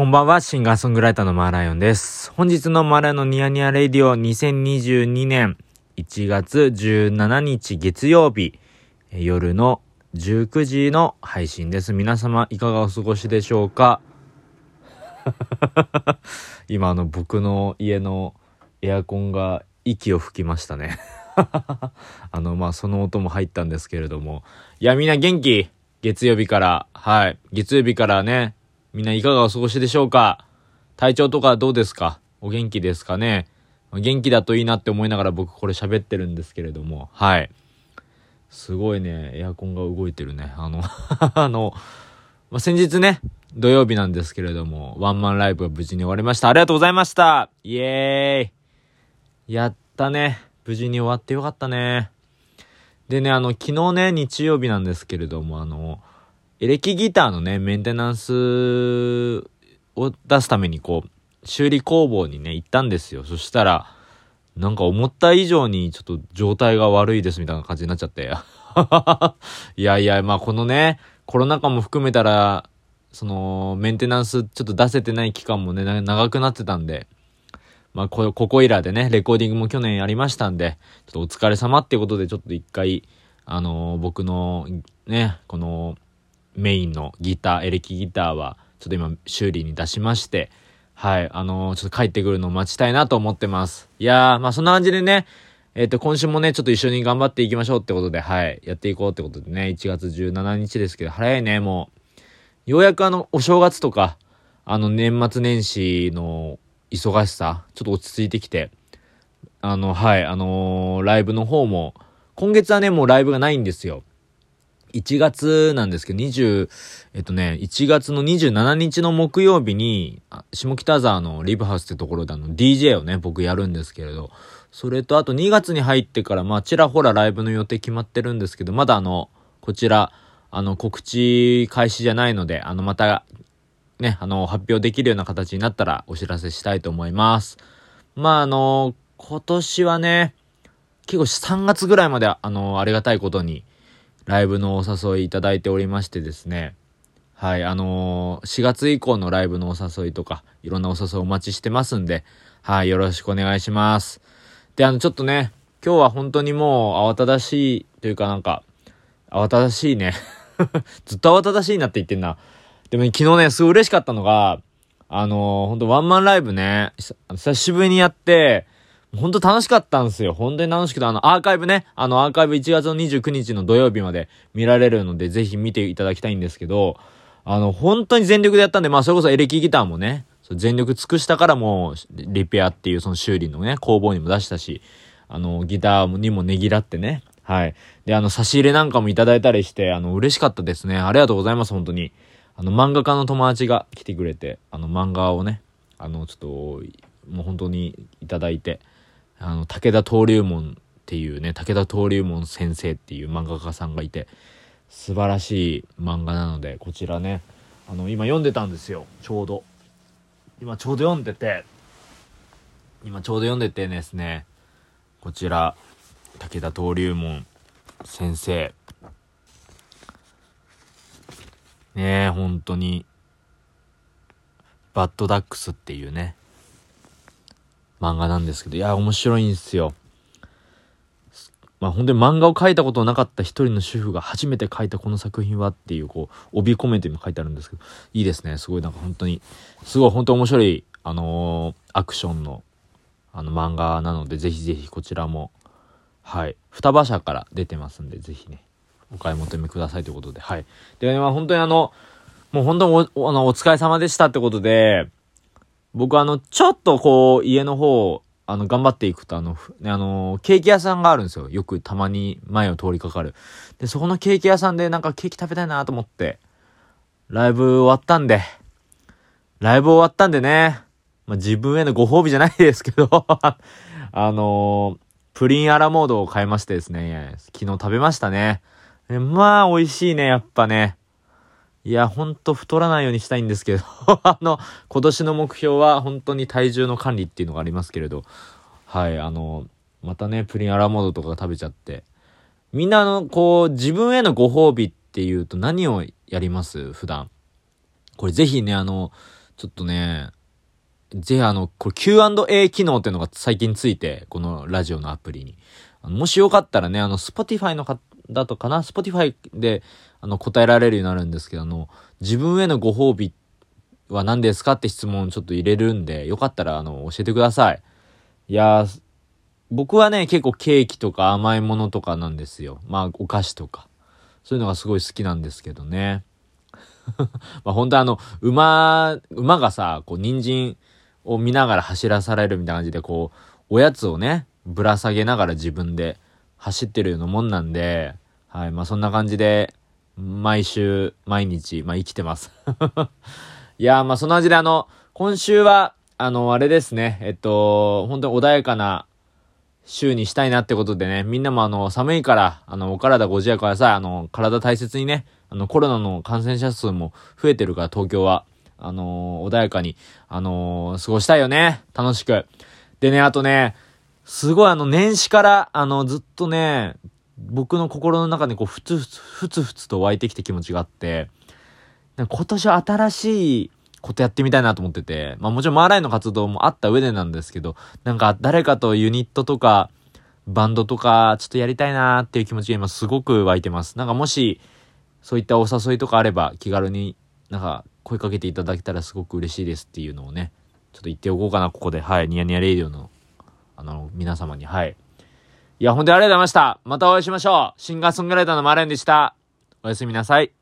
こんばんは、シンガーソングライターのマーライオンです。本日のマーライオンのニヤニヤレイディオ2022年1月17日月曜日、夜の19時の配信です。皆様いかがお過ごしでしょうか？今の僕の家のエアコンが息を吹きましたね。あの、まあ、その音も入ったんですけれども。いや、みんな元気？月曜日から。はい。月曜日からね、みんないかがお過ごしでしょうか？体調とかどうですか？お元気ですかね？元気だといいなって思いながら僕これ喋ってるんですけれども。はい。すごいね、エアコンが動いてるね。あの、あの、まあ、先日ね、土曜日なんですけれども、ワンマンライブが無事に終わりました。ありがとうございましたイエーイやったね。無事に終わってよかったね。でね、あの、昨日ね、日曜日なんですけれども、あの、エレキギターのね、メンテナンスを出すためにこう、修理工房にね、行ったんですよ。そしたら、なんか思った以上にちょっと状態が悪いですみたいな感じになっちゃって。いやいや、まあこのね、コロナ禍も含めたら、その、メンテナンスちょっと出せてない期間もね、長くなってたんで、まあこ、ここいらでね、レコーディングも去年やりましたんで、ちょっとお疲れ様っていうことで、ちょっと一回、あのー僕の、ね、この、メインのギター、エレキギターは、ちょっと今、修理に出しまして、はい、あのーちょっと帰ってくるのを待ちたいなと思ってます。いやー、まあそんな感じでね、えっ、と、今週もね、ちょっと一緒に頑張っていきましょうってことで、はい、やっていこうってことでね、1月17日ですけど、早いね、もう。ようやくあの、お正月とか、あの、年末年始の忙しさ、ちょっと落ち着いてきて、あの、はい、あのーライブの方も、今月はね、もうライブがないんですよ。1月なんですけど、20、えっとね、1月の27日の木曜日に、下北沢のリブハウスってところであの、DJ をね、僕やるんですけれど、それとあと2月に入ってから、まあ、ちらほらライブの予定決まってるんですけど、まだあの、こちら、あの、告知開始じゃないので、あの、また、ね、あの、発表できるような形になったらお知らせしたいと思います。まあ、あの、今年はね、結構3月ぐらいまで、あの、ありがたいことに、ライブのお誘いいただいておりましてですね。はい、あのー4月以降のライブのお誘いとか、いろんなお誘いお待ちしてますんで、はい、よろしくお願いします。で、あの、ちょっとね、今日は本当にもう慌ただしいというかなんか、慌ただしいね。ずっと慌ただしいなって言ってんな。でも、昨日ね、すごい嬉しかったのが、あのー、本当ワンマンライブね、久しぶりにやって、本当楽しかったんですよ。本当に楽しくて、あの、アーカイブね、あの、アーカイブ1月の29日の土曜日まで見られるので、ぜひ見ていただきたいんですけど、あの、本当に全力でやったんで、まあ、それこそエレキギターもね、全力尽くしたからもう、リペアっていうその修理のね、工房にも出したし、あの、ギターにもねぎらってね、はい。で、あの、差し入れなんかもいただいたりして、あの、嬉しかったですね。ありがとうございます、本当に。あの、漫画家の友達が来てくれて、あの、漫画をね、あの、ちょっと、もう本当にいただいて、あの、武田登竜門っていうね、武田登竜門先生っていう漫画家さんがいて、素晴らしい漫画なので、こちらね、あの、今読んでたんですよ、ちょうど。今ちょうど読んでて、今ちょうど読んでてですね、こちら、武田登竜門先生。ねえ、本当に、バッドダックスっていうね、漫画なんですけど、いや、面白いんですよ。まあ本当に漫画を描いたことなかった一人の主婦が初めて描いたこの作品はっていう、こう、帯コメントにも書いてあるんですけど、いいですね。すごいなんか本当に、すごい本当面白い、あのーアクションの、あの漫画なので、ぜひぜひこちらも、はい、双葉社から出てますんで、ぜひね、お買い求めくださいということで、はい。で、まあ本当にあの、もう本当にお、おあの、お疲れ様でしたってことで、僕あの、ちょっとこう、家の方、あの、頑張っていくと、あの、あの、ケーキ屋さんがあるんですよ。よくたまに前を通りかかる。で、そこのケーキ屋さんでなんかケーキ食べたいなと思って、ライブ終わったんで、ライブ終わったんでね、まあ、自分へのご褒美じゃないですけど、あのプリンアラモードを買いましてですね、昨日食べましたね。まあ、美味しいね、やっぱね。いや、ほんと太らないようにしたいんですけど、あの、今年の目標は本当に体重の管理っていうのがありますけれど、はい、あの、またね、プリンアラモードとか食べちゃって、みんなの、こう、自分へのご褒美っていうと何をやります？普段。これぜひね、あの、ちょっとね、ぜひあの、これ Q&A 機能っていうのが最近ついて、このラジオのアプリに。もしよかったらね、あの、Spotify の方だとかな、Spotify で、あの、答えられるようになるんですけど、あの、自分へのご褒美は何ですかって質問ちょっと入れるんで、よかったら、あの、教えてください。いや、僕はね、結構ケーキとか甘いものとかなんですよ。まあ、お菓子とか。そういうのがすごい好きなんですけどね。まあ、本当あの、馬、馬がさ、こう、人参を見ながら走らされるみたいな感じで、こう、おやつをね、ぶら下げながら自分で走ってるようなもんなんで、はい、まあそんな感じで、毎週、毎日、まあ生きてます いやまあその味であの、今週は、あの、あれですね、えっと、本当に穏やかな週にしたいなってことでね、みんなもあの、寒いから、あの、お体ご自愛ください。あの、体大切にね、あの、コロナの感染者数も増えてるから、東京は。あの穏やかに、あの過ごしたいよね。楽しく。でね、あとね、すごいあの、年始から、あの、ずっとね、僕の心の中にこう、ふつふつ、ふつふつと湧いてきた気持ちがあって、今年は新しいことやってみたいなと思ってて、まあもちろんマーライの活動もあった上でなんですけど、なんか誰かとユニットとか、バンドとか、ちょっとやりたいなーっていう気持ちが今すごく湧いてます。なんかもし、そういったお誘いとかあれば、気軽になんか声かけていただけたらすごく嬉しいですっていうのをね、ちょっと言っておこうかな、ここで。はい。ニヤニヤレイディオのあの、皆様に、はい。いや、本当にありがとうございました。またお会いしましょう。シンガーソングライターのマレンでした。おやすみなさい。